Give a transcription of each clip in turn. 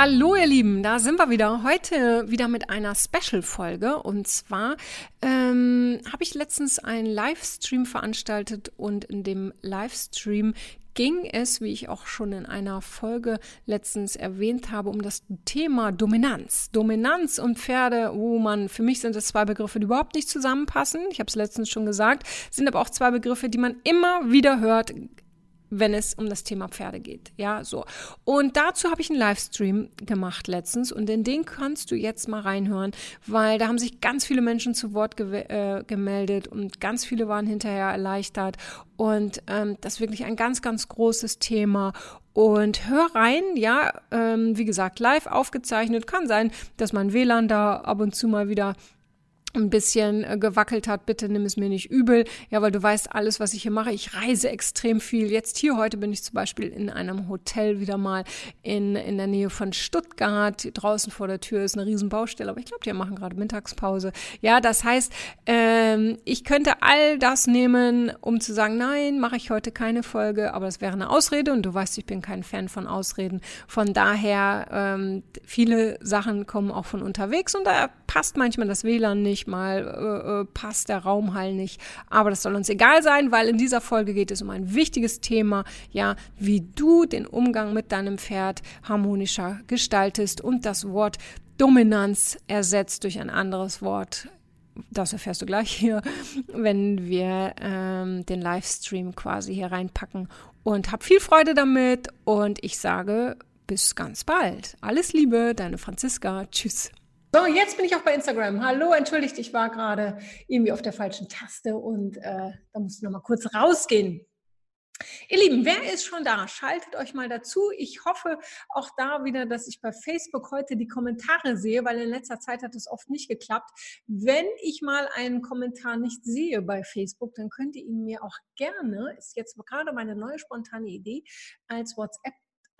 Hallo ihr Lieben, da sind wir wieder. Heute wieder mit einer Special-Folge. Und zwar ähm, habe ich letztens einen Livestream veranstaltet und in dem Livestream ging es, wie ich auch schon in einer Folge letztens erwähnt habe, um das Thema Dominanz. Dominanz und Pferde, wo man, für mich sind das zwei Begriffe, die überhaupt nicht zusammenpassen. Ich habe es letztens schon gesagt, sind aber auch zwei Begriffe, die man immer wieder hört, wenn es um das Thema Pferde geht. Ja, so. Und dazu habe ich einen Livestream gemacht letztens und in den kannst du jetzt mal reinhören, weil da haben sich ganz viele Menschen zu Wort ge äh, gemeldet und ganz viele waren hinterher erleichtert und ähm, das ist wirklich ein ganz, ganz großes Thema und hör rein, ja, ähm, wie gesagt, live aufgezeichnet. Kann sein, dass mein WLAN da ab und zu mal wieder ein bisschen äh, gewackelt hat, bitte nimm es mir nicht übel. Ja, weil du weißt alles, was ich hier mache. Ich reise extrem viel. Jetzt hier heute bin ich zum Beispiel in einem Hotel wieder mal in, in der Nähe von Stuttgart. Draußen vor der Tür ist eine Riesenbaustelle, aber ich glaube, die machen gerade Mittagspause. Ja, das heißt, ähm, ich könnte all das nehmen, um zu sagen, nein, mache ich heute keine Folge, aber es wäre eine Ausrede und du weißt, ich bin kein Fan von Ausreden. Von daher, ähm, viele Sachen kommen auch von unterwegs und da passt manchmal das WLAN nicht mal äh, äh, passt der Raumhall nicht. Aber das soll uns egal sein, weil in dieser Folge geht es um ein wichtiges Thema, ja, wie du den Umgang mit deinem Pferd harmonischer gestaltest und das Wort Dominanz ersetzt durch ein anderes Wort. Das erfährst du gleich hier, wenn wir ähm, den Livestream quasi hier reinpacken. Und hab viel Freude damit und ich sage bis ganz bald. Alles Liebe, deine Franziska. Tschüss. So, jetzt bin ich auch bei Instagram. Hallo, entschuldigt, ich war gerade irgendwie auf der falschen Taste und äh, da musste ich noch mal kurz rausgehen. Ihr Lieben, wer ist schon da? Schaltet euch mal dazu. Ich hoffe auch da wieder, dass ich bei Facebook heute die Kommentare sehe, weil in letzter Zeit hat es oft nicht geklappt. Wenn ich mal einen Kommentar nicht sehe bei Facebook, dann könnt ihr ihn mir auch gerne, ist jetzt gerade meine neue spontane Idee, als WhatsApp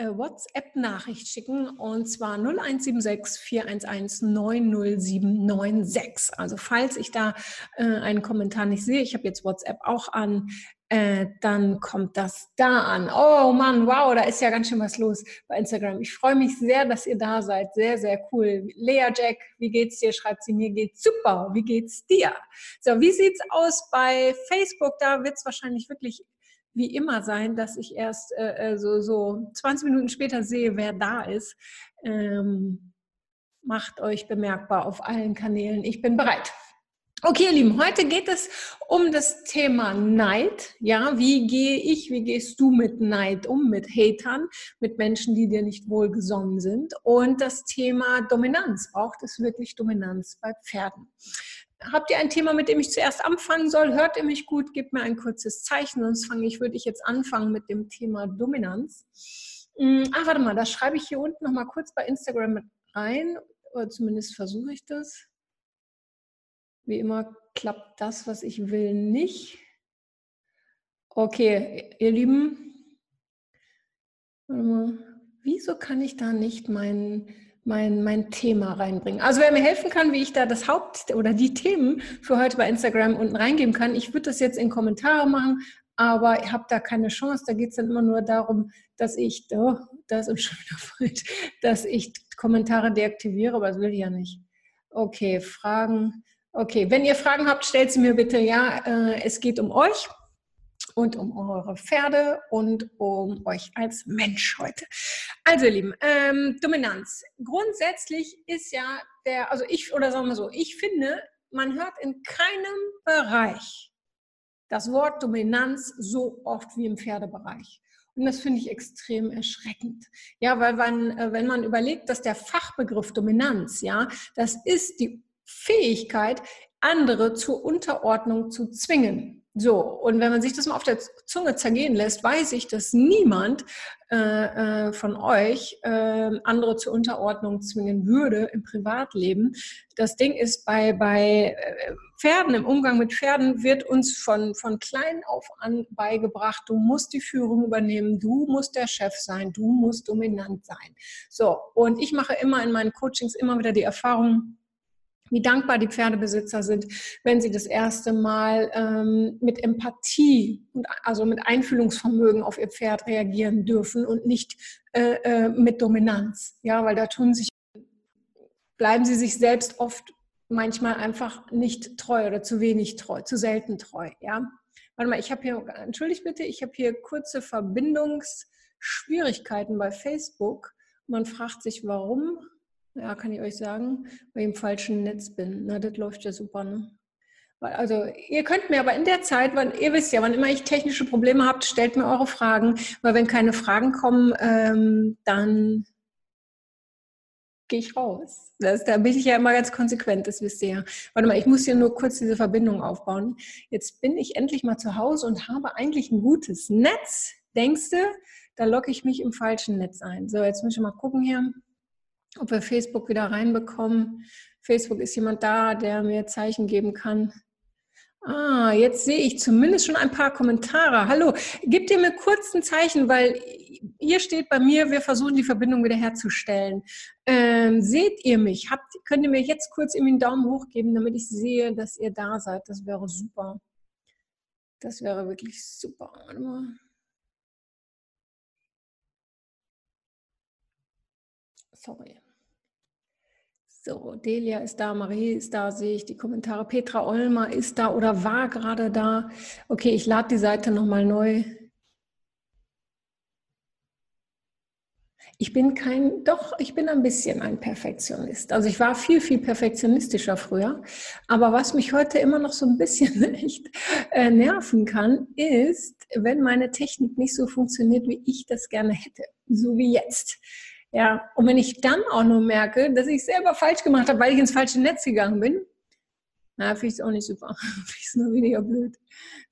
WhatsApp-Nachricht schicken und zwar 0176 411 90796. Also falls ich da äh, einen Kommentar nicht sehe, ich habe jetzt WhatsApp auch an, äh, dann kommt das da an. Oh Mann, wow, da ist ja ganz schön was los bei Instagram. Ich freue mich sehr, dass ihr da seid. Sehr, sehr cool. Lea Jack, wie geht's dir? Schreibt sie, mir geht's super. Wie geht's dir? So, wie sieht's aus bei Facebook? Da wird's wahrscheinlich wirklich wie immer sein, dass ich erst äh, äh so, so 20 Minuten später sehe, wer da ist. Ähm, macht euch bemerkbar auf allen Kanälen. Ich bin bereit. Okay, ihr Lieben, heute geht es um das Thema Neid. Ja, wie gehe ich, wie gehst du mit Neid um, mit Hatern, mit Menschen, die dir nicht wohlgesonnen sind? Und das Thema Dominanz. Braucht es wirklich Dominanz bei Pferden? Habt ihr ein Thema, mit dem ich zuerst anfangen soll? Hört ihr mich gut? Gebt mir ein kurzes Zeichen, sonst fange ich, würde ich jetzt anfangen mit dem Thema Dominanz. Hm, ach, warte mal, das schreibe ich hier unten nochmal kurz bei Instagram mit rein, oder zumindest versuche ich das. Wie immer klappt das, was ich will, nicht. Okay, ihr Lieben, warte mal, wieso kann ich da nicht meinen mein, mein Thema reinbringen. Also wer mir helfen kann, wie ich da das Haupt oder die Themen für heute bei Instagram unten reingeben kann, ich würde das jetzt in Kommentare machen, aber ich habe da keine Chance. Da geht es dann immer nur darum, dass ich, oh, das ist schon wieder falsch, dass ich Kommentare deaktiviere, aber das will ich ja nicht. Okay, Fragen. Okay, wenn ihr Fragen habt, stellt sie mir bitte. Ja, äh, es geht um euch und um eure Pferde und um euch als Mensch heute. Also, ihr Lieben, ähm, Dominanz. Grundsätzlich ist ja der, also ich, oder sagen wir so, ich finde, man hört in keinem Bereich das Wort Dominanz so oft wie im Pferdebereich. Und das finde ich extrem erschreckend. Ja, weil man, äh, wenn man überlegt, dass der Fachbegriff Dominanz, ja, das ist die Fähigkeit, andere zur Unterordnung zu zwingen. So, und wenn man sich das mal auf der Zunge zergehen lässt, weiß ich, dass niemand äh, äh, von euch äh, andere zur Unterordnung zwingen würde im Privatleben. Das Ding ist, bei, bei äh, Pferden, im Umgang mit Pferden wird uns von, von klein auf an beigebracht, du musst die Führung übernehmen, du musst der Chef sein, du musst dominant sein. So, und ich mache immer in meinen Coachings immer wieder die Erfahrung, wie dankbar die Pferdebesitzer sind, wenn sie das erste Mal ähm, mit Empathie und also mit Einfühlungsvermögen auf ihr Pferd reagieren dürfen und nicht äh, äh, mit Dominanz. Ja, weil da tun sich, bleiben sie sich selbst oft manchmal einfach nicht treu oder zu wenig treu, zu selten treu. Ja, warte mal, ich habe hier, entschuldigt bitte, ich habe hier kurze Verbindungsschwierigkeiten bei Facebook. Man fragt sich, warum. Ja, kann ich euch sagen, weil ich im falschen Netz bin. Na, das läuft ja super, ne? Also ihr könnt mir aber in der Zeit, weil ihr wisst ja, wann immer ich technische Probleme habt, stellt mir eure Fragen, weil wenn keine Fragen kommen, ähm, dann gehe ich raus. Das, da bin ich ja immer ganz konsequent, das wisst ihr ja. Warte mal, ich muss hier nur kurz diese Verbindung aufbauen. Jetzt bin ich endlich mal zu Hause und habe eigentlich ein gutes Netz. Denkst du, da locke ich mich im falschen Netz ein. So, jetzt muss ich mal gucken hier ob wir Facebook wieder reinbekommen. Facebook ist jemand da, der mir Zeichen geben kann. Ah, jetzt sehe ich zumindest schon ein paar Kommentare. Hallo, gebt ihr mir kurz ein Zeichen, weil hier steht bei mir, wir versuchen die Verbindung wiederherzustellen. Ähm, seht ihr mich? Habt, könnt ihr mir jetzt kurz irgendwie einen Daumen hoch geben, damit ich sehe, dass ihr da seid? Das wäre super. Das wäre wirklich super. Warte mal. Sorry. So, Delia ist da, Marie ist da, sehe ich die Kommentare. Petra Olmer ist da oder war gerade da. Okay, ich lade die Seite nochmal neu. Ich bin kein, doch, ich bin ein bisschen ein Perfektionist. Also ich war viel, viel perfektionistischer früher. Aber was mich heute immer noch so ein bisschen echt äh, nerven kann, ist, wenn meine Technik nicht so funktioniert, wie ich das gerne hätte. So wie jetzt. Ja, und wenn ich dann auch nur merke, dass ich selber falsch gemacht habe, weil ich ins falsche Netz gegangen bin, na, finde ich es auch nicht super. finde ich es nur weniger blöd.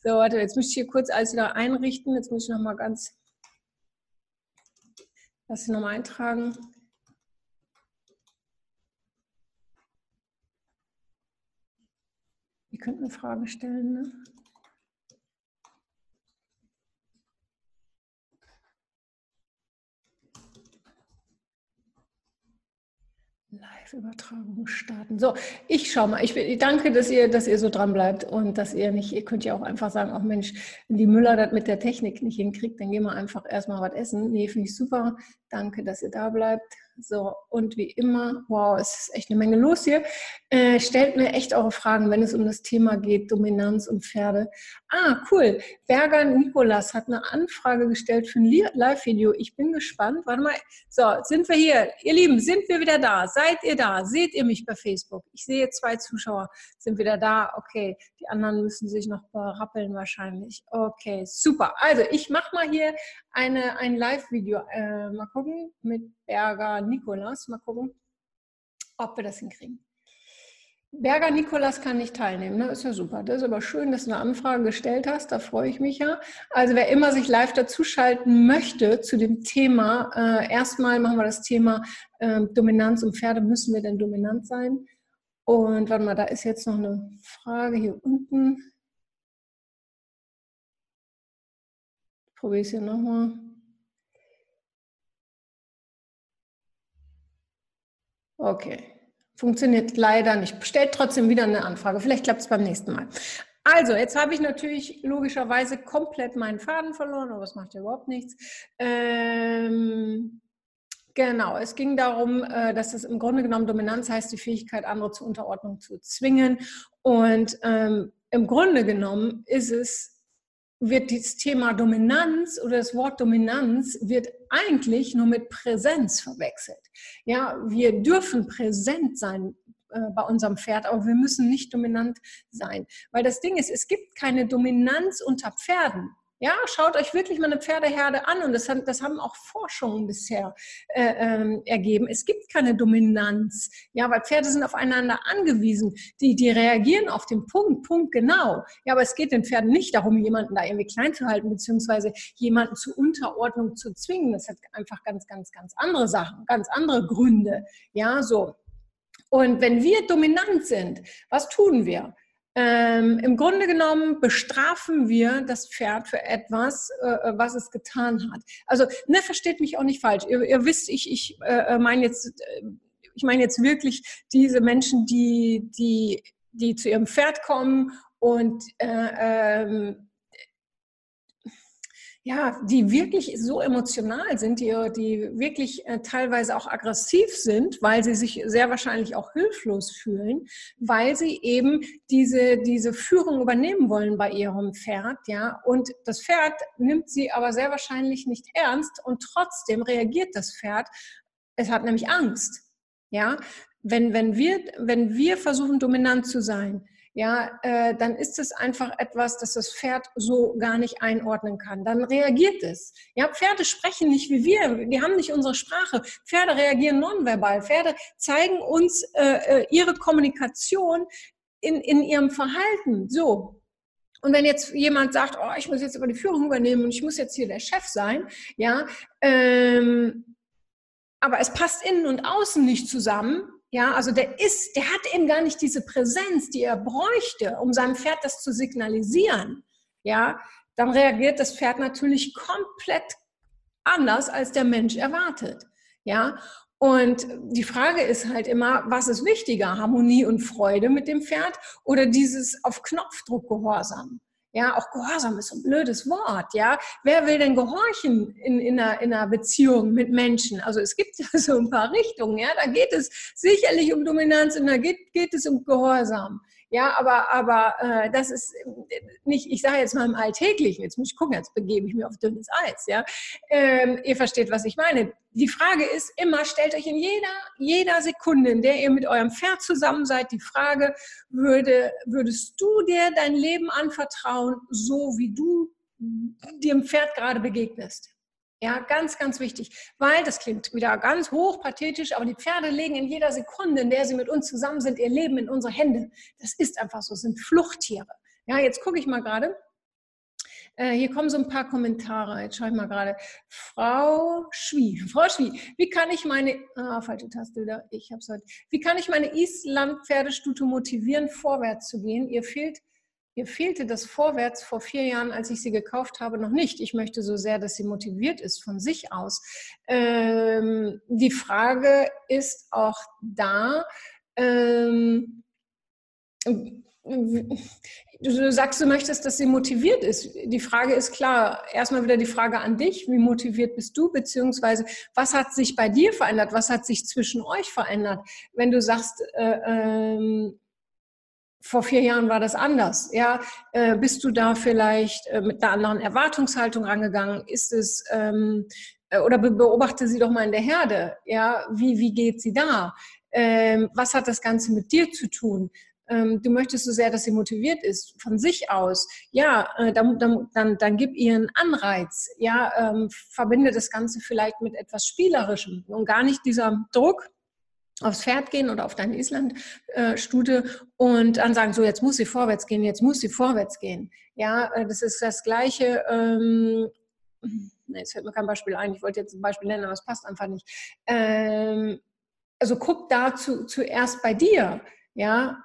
So, warte, jetzt muss ich hier kurz alles wieder einrichten. Jetzt muss ich nochmal ganz, lass ich nochmal eintragen. Ihr könnt eine Frage stellen, ne? Live-Übertragung starten. So, ich schaue mal. Ich, danke, dass ihr, dass ihr so dran bleibt und dass ihr nicht, ihr könnt ja auch einfach sagen, auch Mensch, wenn die Müller das mit der Technik nicht hinkriegt, dann gehen wir einfach erstmal was essen. Nee, finde ich super. Danke, dass ihr da bleibt. So, und wie immer, wow, es ist echt eine Menge los hier. Äh, stellt mir echt eure Fragen, wenn es um das Thema geht, Dominanz und Pferde. Ah, cool. Berger Nikolas hat eine Anfrage gestellt für ein Live-Video. Ich bin gespannt. Warte mal. So, sind wir hier? Ihr Lieben, sind wir wieder da? Seid ihr da? Seht ihr mich bei Facebook? Ich sehe zwei Zuschauer. Sind wieder da? Okay. Die anderen müssen sich noch berappeln wahrscheinlich. Okay, super. Also, ich mache mal hier eine, ein Live-Video. Äh, mal gucken mit Berger Nikolas. Mal gucken, ob wir das hinkriegen. Berger Nikolas kann nicht teilnehmen, ne? ist ja super. Das ist aber schön, dass du eine Anfrage gestellt hast, da freue ich mich ja. Also wer immer sich live dazuschalten möchte zu dem Thema, äh, erstmal machen wir das Thema äh, Dominanz und Pferde, müssen wir denn dominant sein? Und warte mal, da ist jetzt noch eine Frage hier unten. Probiere es hier nochmal. Okay. Funktioniert leider nicht. Stellt trotzdem wieder eine Anfrage. Vielleicht klappt es beim nächsten Mal. Also, jetzt habe ich natürlich logischerweise komplett meinen Faden verloren, aber das macht ja überhaupt nichts. Ähm, genau, es ging darum, äh, dass es im Grunde genommen Dominanz heißt, die Fähigkeit, andere zur Unterordnung zu zwingen. Und ähm, im Grunde genommen ist es wird das Thema Dominanz oder das Wort Dominanz wird eigentlich nur mit Präsenz verwechselt. Ja, wir dürfen präsent sein äh, bei unserem Pferd, aber wir müssen nicht dominant sein. Weil das Ding ist, es gibt keine Dominanz unter Pferden. Ja, schaut euch wirklich mal eine Pferdeherde an und das, hat, das haben auch Forschungen bisher äh, ähm, ergeben. Es gibt keine Dominanz, ja, weil Pferde sind aufeinander angewiesen. Die, die reagieren auf den Punkt, Punkt genau. Ja, aber es geht den Pferden nicht darum, jemanden da irgendwie klein zu halten beziehungsweise jemanden zur Unterordnung zu zwingen. Das hat einfach ganz, ganz, ganz andere Sachen, ganz andere Gründe. Ja, so. Und wenn wir dominant sind, was tun wir? Ähm, Im Grunde genommen bestrafen wir das Pferd für etwas, äh, was es getan hat. Also, ne, versteht mich auch nicht falsch. Ihr, ihr wisst, ich, ich äh, meine jetzt, äh, ich meine jetzt wirklich diese Menschen, die, die, die zu ihrem Pferd kommen und äh, ähm, ja, die wirklich so emotional sind, die, die wirklich äh, teilweise auch aggressiv sind, weil sie sich sehr wahrscheinlich auch hilflos fühlen, weil sie eben diese, diese Führung übernehmen wollen bei ihrem Pferd, ja. Und das Pferd nimmt sie aber sehr wahrscheinlich nicht ernst und trotzdem reagiert das Pferd. Es hat nämlich Angst, ja. Wenn, wenn wir, wenn wir versuchen, dominant zu sein, ja, äh, dann ist es einfach etwas, das das Pferd so gar nicht einordnen kann. Dann reagiert es. Ja, Pferde sprechen nicht wie wir. Die haben nicht unsere Sprache. Pferde reagieren nonverbal. Pferde zeigen uns äh, äh, ihre Kommunikation in, in ihrem Verhalten. So. Und wenn jetzt jemand sagt, oh, ich muss jetzt über die Führung übernehmen und ich muss jetzt hier der Chef sein, ja, ähm, aber es passt innen und außen nicht zusammen, ja, also der ist, der hat eben gar nicht diese Präsenz, die er bräuchte, um seinem Pferd das zu signalisieren. Ja, dann reagiert das Pferd natürlich komplett anders, als der Mensch erwartet. Ja, und die Frage ist halt immer, was ist wichtiger, Harmonie und Freude mit dem Pferd oder dieses auf Knopfdruck Gehorsam? Ja, auch Gehorsam ist ein blödes Wort. Ja, wer will denn gehorchen in, in, einer, in einer Beziehung mit Menschen? Also es gibt ja so ein paar Richtungen. Ja, da geht es sicherlich um Dominanz und da geht, geht es um Gehorsam. Ja, aber, aber äh, das ist nicht, ich sage jetzt mal im Alltäglichen, jetzt muss ich gucken, jetzt begebe ich mich auf dünnes Eis. Ja? Ähm, ihr versteht, was ich meine. Die Frage ist immer, stellt euch in jeder, jeder Sekunde, in der ihr mit eurem Pferd zusammen seid, die Frage, würde, würdest du dir dein Leben anvertrauen, so wie du dem Pferd gerade begegnest? Ja, ganz, ganz wichtig, weil das klingt wieder ganz hoch pathetisch, aber die Pferde legen in jeder Sekunde, in der sie mit uns zusammen sind, ihr Leben in unsere Hände. Das ist einfach so, sind Fluchttiere. Ja, jetzt gucke ich mal gerade. Äh, hier kommen so ein paar Kommentare. Jetzt schaue ich mal gerade. Frau Schwie, Frau Schwie, wie kann ich meine, ah, falsche Taste wieder, ich habe es heute. Wie kann ich meine Island-Pferdestute motivieren, vorwärts zu gehen? Ihr fehlt Ihr fehlte das Vorwärts vor vier Jahren, als ich sie gekauft habe, noch nicht. Ich möchte so sehr, dass sie motiviert ist von sich aus. Ähm, die Frage ist auch da, ähm, du sagst, du möchtest, dass sie motiviert ist. Die Frage ist klar, erstmal wieder die Frage an dich, wie motiviert bist du, beziehungsweise was hat sich bei dir verändert, was hat sich zwischen euch verändert? Wenn du sagst, äh, ähm, vor vier Jahren war das anders. Ja, äh, bist du da vielleicht äh, mit einer anderen Erwartungshaltung rangegangen? Ist es ähm, äh, oder beobachte sie doch mal in der Herde. Ja, wie wie geht sie da? Ähm, was hat das Ganze mit dir zu tun? Ähm, du möchtest so sehr, dass sie motiviert ist von sich aus. Ja, äh, dann, dann, dann, dann gib ihr einen Anreiz. Ja, ähm, verbinde das Ganze vielleicht mit etwas Spielerischem und gar nicht dieser Druck aufs Pferd gehen oder auf deine Island-Stute und dann sagen, so jetzt muss sie vorwärts gehen, jetzt muss sie vorwärts gehen. Ja, äh, das ist das Gleiche. Ähm, jetzt fällt mir kein Beispiel ein. Ich wollte jetzt ein Beispiel nennen, aber es passt einfach nicht. Ähm, also guck dazu zuerst bei dir, ja,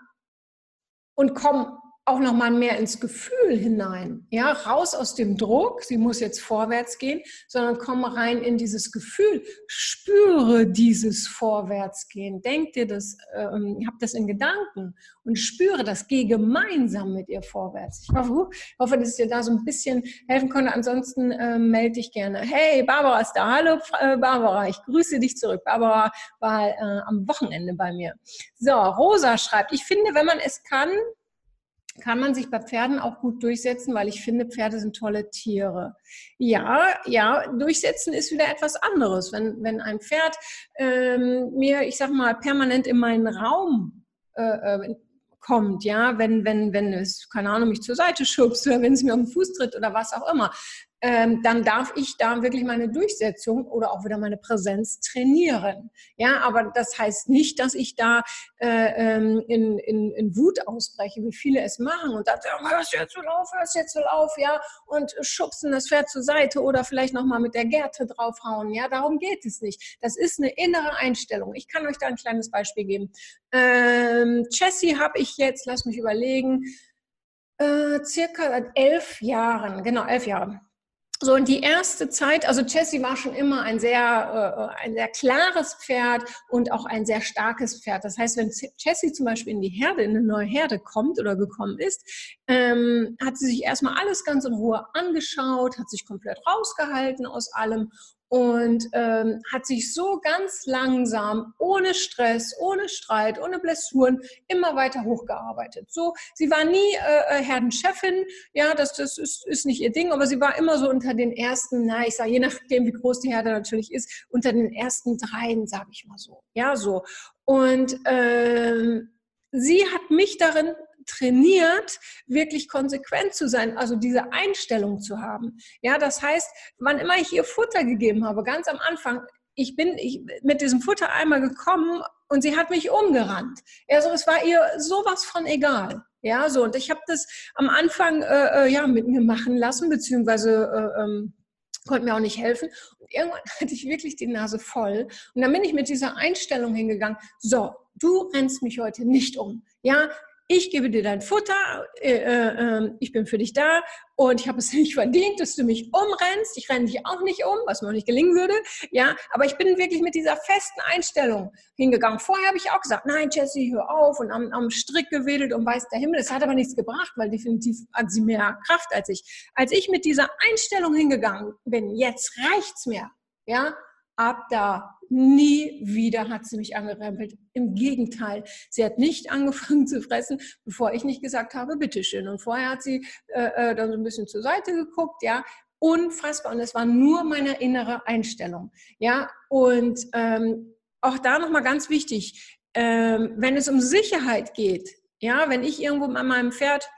und komm auch noch mal mehr ins Gefühl hinein, ja, raus aus dem Druck, sie muss jetzt vorwärts gehen, sondern komm rein in dieses Gefühl, spüre dieses Vorwärtsgehen, denk dir das, ähm, hab das in Gedanken und spüre das, geh gemeinsam mit ihr vorwärts. Ich hoffe, ich hoffe dass ich dir da so ein bisschen helfen konnte. Ansonsten äh, melde dich gerne. Hey, Barbara ist da. Hallo, äh, Barbara. Ich grüße dich zurück. Barbara war äh, am Wochenende bei mir. So, Rosa schreibt, ich finde, wenn man es kann, kann man sich bei Pferden auch gut durchsetzen, weil ich finde, Pferde sind tolle Tiere. Ja, ja, durchsetzen ist wieder etwas anderes. Wenn, wenn ein Pferd ähm, mir, ich sag mal, permanent in meinen Raum äh, äh kommt, ja, wenn, wenn, wenn es, keine Ahnung, mich zur Seite schubst oder wenn es mir auf den Fuß tritt oder was auch immer, ähm, dann darf ich da wirklich meine Durchsetzung oder auch wieder meine Präsenz trainieren. Ja, aber das heißt nicht, dass ich da äh, ähm, in, in, in Wut ausbreche, wie viele es machen und sagen, hörst jetzt so auf, hörst jetzt so auf, ja, und schubsen das Pferd zur Seite oder vielleicht nochmal mit der Gerte draufhauen. Ja, darum geht es nicht. Das ist eine innere Einstellung. Ich kann euch da ein kleines Beispiel geben. Ähm, Jessie habe ich jetzt, lass mich überlegen, äh, circa elf Jahren, genau, elf Jahre so, und die erste Zeit, also Jessie war schon immer ein sehr, äh, ein sehr klares Pferd und auch ein sehr starkes Pferd. Das heißt, wenn Jessie zum Beispiel in die Herde, in eine neue Herde kommt oder gekommen ist, ähm, hat sie sich erstmal alles ganz in Ruhe angeschaut, hat sich komplett rausgehalten aus allem und ähm, hat sich so ganz langsam, ohne Stress, ohne Streit, ohne Blessuren immer weiter hochgearbeitet. So, sie war nie äh, äh, Herdenchefin, ja, das, das ist, ist nicht ihr Ding, aber sie war immer so unter den ersten, na, ich sage, je nachdem, wie groß die Herde natürlich ist, unter den ersten dreien, sage ich mal so. Ja, so. Und ähm, sie hat mich darin trainiert, wirklich konsequent zu sein, also diese Einstellung zu haben. Ja, das heißt, wann immer ich ihr Futter gegeben habe, ganz am Anfang, ich bin ich, mit diesem Futter einmal gekommen und sie hat mich umgerannt. Also es war ihr sowas von egal. Ja, so und ich habe das am Anfang äh, äh, ja mit mir machen lassen, beziehungsweise äh, ähm, konnte mir auch nicht helfen. Und irgendwann hatte ich wirklich die Nase voll. Und dann bin ich mit dieser Einstellung hingegangen, so, du rennst mich heute nicht um. Ja, ich gebe dir dein Futter, äh, äh, ähm, ich bin für dich da und ich habe es nicht verdient, dass du mich umrennst. Ich renne dich auch nicht um, was mir auch nicht gelingen würde. Ja, aber ich bin wirklich mit dieser festen Einstellung hingegangen. Vorher habe ich auch gesagt, nein, Jesse, hör auf und am, am Strick gewedelt und weiß der Himmel. Das hat aber nichts gebracht, weil definitiv hat sie mehr Kraft als ich. Als ich mit dieser Einstellung hingegangen bin, jetzt reicht's mir. Ja, ab da nie wieder hat sie mich angerempelt. Im Gegenteil, sie hat nicht angefangen zu fressen, bevor ich nicht gesagt habe, bitteschön. Und vorher hat sie äh, äh, dann so ein bisschen zur Seite geguckt, ja, unfassbar. Und es war nur meine innere Einstellung, ja. Und ähm, auch da nochmal ganz wichtig, ähm, wenn es um Sicherheit geht, ja, wenn ich irgendwo an meinem Pferd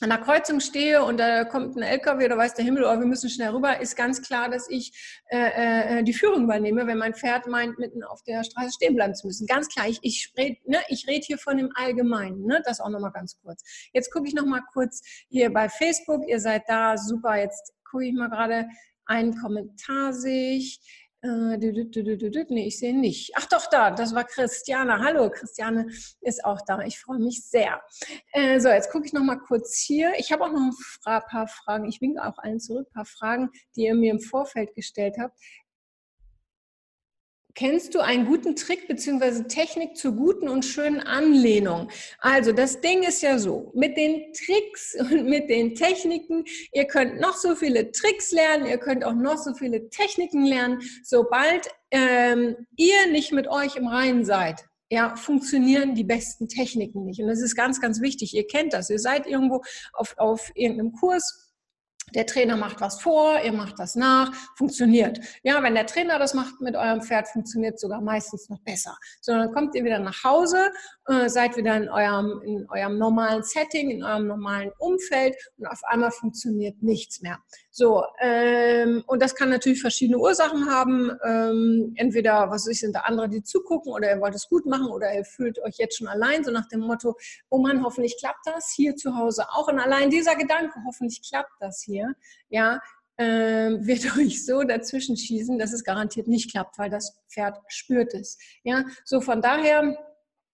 an der Kreuzung stehe und da kommt ein LKW oder weiß der Himmel, oh, wir müssen schnell rüber, ist ganz klar, dass ich äh, äh, die Führung übernehme, wenn mein Pferd meint, mitten auf der Straße stehen bleiben zu müssen. Ganz klar, ich, ich, ne, ich rede hier von dem Allgemeinen, ne? das auch nochmal ganz kurz. Jetzt gucke ich nochmal kurz hier bei Facebook, ihr seid da, super, jetzt gucke ich mal gerade einen Kommentar sehe ich. Äh, nee, ich sehe nicht. Ach doch, da, das war Christiane. Hallo, Christiane ist auch da. Ich freue mich sehr. Äh, so, jetzt gucke ich noch mal kurz hier. Ich habe auch noch ein paar Fragen. Ich winke auch allen zurück, ein paar Fragen, die ihr mir im Vorfeld gestellt habt. Kennst du einen guten Trick bzw. Technik zur guten und schönen Anlehnung? Also das Ding ist ja so, mit den Tricks und mit den Techniken, ihr könnt noch so viele Tricks lernen, ihr könnt auch noch so viele Techniken lernen, sobald ähm, ihr nicht mit euch im Reinen seid. Ja, funktionieren die besten Techniken nicht. Und das ist ganz, ganz wichtig. Ihr kennt das. Ihr seid irgendwo auf, auf irgendeinem Kurs der Trainer macht was vor, ihr macht das nach, funktioniert. Ja, wenn der Trainer das macht mit eurem Pferd, funktioniert sogar meistens noch besser. Sondern dann kommt ihr wieder nach Hause, äh, seid wieder in eurem, in eurem normalen Setting, in eurem normalen Umfeld und auf einmal funktioniert nichts mehr. So, ähm, und das kann natürlich verschiedene Ursachen haben. Ähm, entweder, was ich, sind da andere, die zugucken oder ihr wollt es gut machen oder ihr fühlt euch jetzt schon allein, so nach dem Motto, oh Mann, hoffentlich klappt das hier zu Hause auch. Und allein dieser Gedanke, hoffentlich klappt das hier, ja, ähm, wird euch so dazwischen schießen, dass es garantiert nicht klappt, weil das Pferd spürt es. Ja, so von daher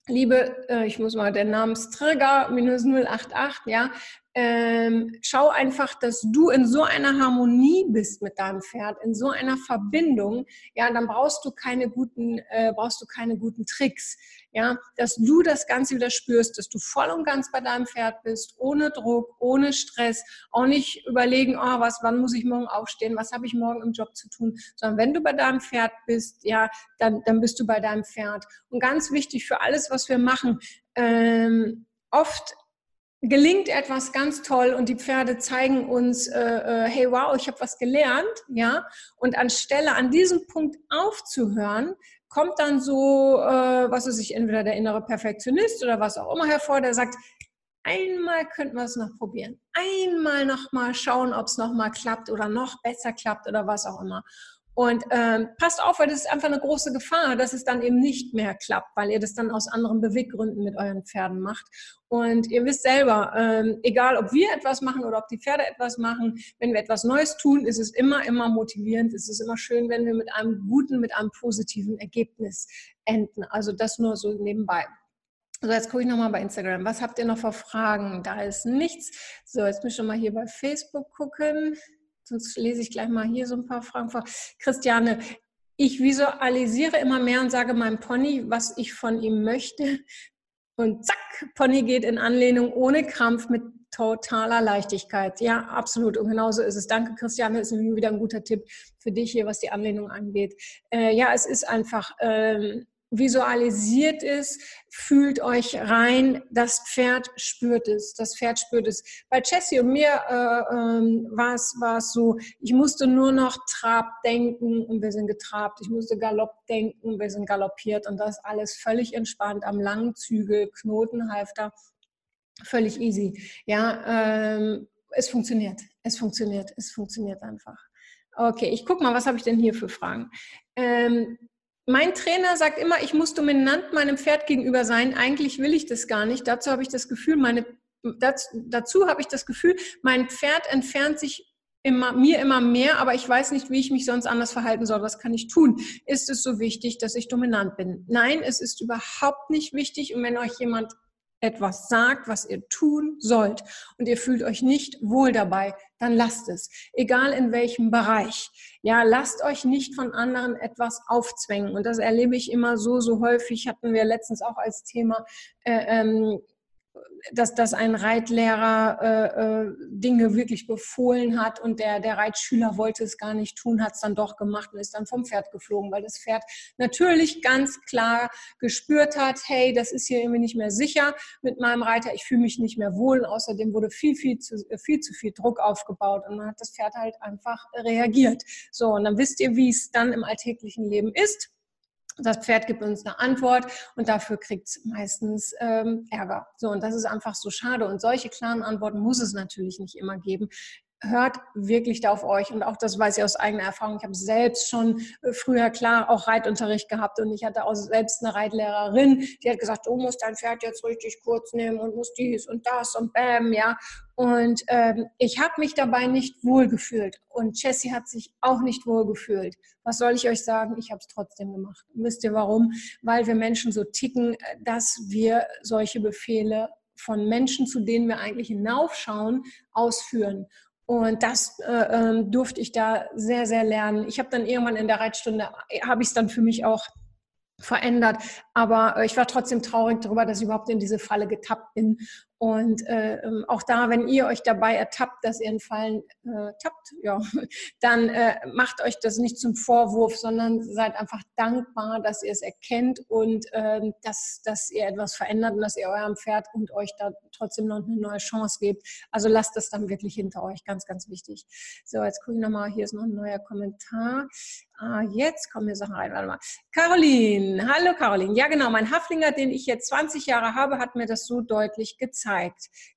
liebe, äh, ich muss mal den Namenstrigger minus 088, ja, ähm, schau einfach, dass du in so einer Harmonie bist mit deinem Pferd, in so einer Verbindung, ja, dann brauchst du keine guten, äh, brauchst du keine guten Tricks, ja, dass du das Ganze wieder spürst, dass du voll und ganz bei deinem Pferd bist, ohne Druck, ohne Stress, auch nicht überlegen, oh, was, wann muss ich morgen aufstehen, was habe ich morgen im Job zu tun, sondern wenn du bei deinem Pferd bist, ja, dann, dann bist du bei deinem Pferd. Und ganz wichtig für alles, was wir machen, ähm, oft gelingt etwas ganz toll und die Pferde zeigen uns, äh, äh, hey wow, ich habe was gelernt, ja. Und anstelle an diesem Punkt aufzuhören, kommt dann so, äh, was weiß ich, entweder der innere Perfektionist oder was auch immer hervor, der sagt, einmal könnten wir es noch probieren. Einmal noch mal schauen, ob es noch mal klappt oder noch besser klappt oder was auch immer. Und ähm, passt auf, weil das ist einfach eine große Gefahr, dass es dann eben nicht mehr klappt, weil ihr das dann aus anderen Beweggründen mit euren Pferden macht. Und ihr wisst selber, ähm, egal ob wir etwas machen oder ob die Pferde etwas machen, wenn wir etwas Neues tun, ist es immer, immer motivierend. Es ist immer schön, wenn wir mit einem guten, mit einem positiven Ergebnis enden. Also das nur so nebenbei. So, jetzt gucke ich nochmal bei Instagram. Was habt ihr noch für Fragen? Da ist nichts. So, jetzt müssen wir mal hier bei Facebook gucken. Sonst lese ich gleich mal hier so ein paar Fragen vor. Christiane, ich visualisiere immer mehr und sage meinem Pony, was ich von ihm möchte. Und zack, Pony geht in Anlehnung ohne Krampf mit totaler Leichtigkeit. Ja, absolut. Und genauso ist es. Danke, Christiane. Ist wieder ein guter Tipp für dich hier, was die Anlehnung angeht. Äh, ja, es ist einfach. Ähm, visualisiert es, fühlt euch rein, das Pferd spürt es, das Pferd spürt es. Bei Jessie und mir äh, ähm, war es so, ich musste nur noch Trab denken und wir sind getrabt. Ich musste Galopp denken und wir sind galoppiert und das alles völlig entspannt am langen Zügel, Knotenhalfter, völlig easy. Ja, ähm, es funktioniert, es funktioniert, es funktioniert einfach. Okay, ich gucke mal, was habe ich denn hier für Fragen? Ähm, mein Trainer sagt immer, ich muss dominant meinem Pferd gegenüber sein. Eigentlich will ich das gar nicht. Dazu habe ich das Gefühl, meine, dazu, dazu habe ich das Gefühl, mein Pferd entfernt sich immer, mir immer mehr, aber ich weiß nicht, wie ich mich sonst anders verhalten soll. Was kann ich tun? Ist es so wichtig, dass ich dominant bin? Nein, es ist überhaupt nicht wichtig. Und wenn euch jemand etwas sagt, was ihr tun sollt und ihr fühlt euch nicht wohl dabei, dann lasst es. Egal in welchem Bereich. Ja, lasst euch nicht von anderen etwas aufzwängen. Und das erlebe ich immer so, so häufig. Hatten wir letztens auch als Thema, äh, ähm, dass, dass ein Reitlehrer äh, äh, Dinge wirklich befohlen hat und der, der Reitschüler wollte es gar nicht tun, hat es dann doch gemacht und ist dann vom Pferd geflogen, weil das Pferd natürlich ganz klar gespürt hat, hey, das ist hier irgendwie nicht mehr sicher mit meinem Reiter, ich fühle mich nicht mehr wohl. Und außerdem wurde viel, viel zu, viel zu viel Druck aufgebaut und dann hat das Pferd halt einfach reagiert. So, und dann wisst ihr, wie es dann im alltäglichen Leben ist das Pferd gibt uns eine Antwort und dafür kriegt es meistens ähm, Ärger. So, und das ist einfach so schade. Und solche klaren Antworten muss es natürlich nicht immer geben hört wirklich da auf euch. Und auch das weiß ich aus eigener Erfahrung. Ich habe selbst schon äh, früher klar auch Reitunterricht gehabt und ich hatte auch selbst eine Reitlehrerin, die hat gesagt, du musst dein Pferd jetzt richtig kurz nehmen und musst dies und das und bam, ja. Und ähm, ich habe mich dabei nicht wohlgefühlt. Und Jessie hat sich auch nicht wohlgefühlt. Was soll ich euch sagen? Ich habe es trotzdem gemacht. wisst ihr warum? Weil wir Menschen so ticken, äh, dass wir solche Befehle von Menschen, zu denen wir eigentlich hinaufschauen, ausführen. Und das äh, ähm, durfte ich da sehr, sehr lernen. Ich habe dann irgendwann in der Reitstunde, äh, habe ich es dann für mich auch verändert. Aber äh, ich war trotzdem traurig darüber, dass ich überhaupt in diese Falle getappt bin. Und äh, ähm, auch da, wenn ihr euch dabei ertappt, dass ihr in Fallen äh, tappt, ja, dann äh, macht euch das nicht zum Vorwurf, sondern seid einfach dankbar, dass ihr es erkennt und ähm, dass, dass ihr etwas verändert und dass ihr eurem Pferd und euch da trotzdem noch eine neue Chance gebt. Also lasst das dann wirklich hinter euch, ganz, ganz wichtig. So, jetzt gucke ich nochmal, hier ist noch ein neuer Kommentar. Ah, jetzt kommen hier Sachen rein. Warte mal. Caroline, hallo Caroline. Ja, genau, mein Haflinger, den ich jetzt 20 Jahre habe, hat mir das so deutlich gezeigt.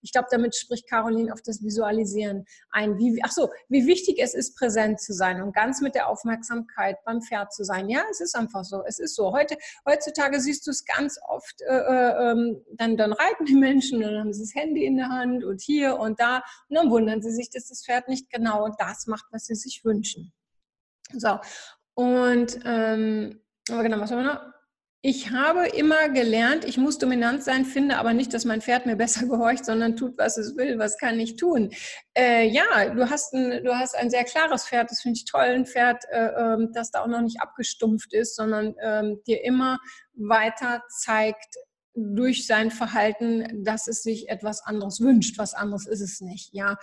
Ich glaube, damit spricht Caroline auf das Visualisieren ein. Wie, ach so, wie wichtig es ist, präsent zu sein und ganz mit der Aufmerksamkeit beim Pferd zu sein. Ja, es ist einfach so. Es ist so. Heute, heutzutage siehst du es ganz oft, äh, äh, ähm, dann, dann reiten die Menschen und dann haben sie das Handy in der Hand und hier und da und dann wundern sie sich, dass das Pferd nicht genau das macht, was sie sich wünschen. So, und ähm, aber genau, was haben wir noch? Ich habe immer gelernt, ich muss dominant sein, finde aber nicht, dass mein Pferd mir besser gehorcht, sondern tut, was es will. Was kann ich tun? Äh, ja, du hast, ein, du hast ein sehr klares Pferd, das finde ich toll, ein Pferd, äh, ähm, das da auch noch nicht abgestumpft ist, sondern äh, dir immer weiter zeigt, durch sein Verhalten, dass es sich etwas anderes wünscht. Was anderes ist es nicht. Ja,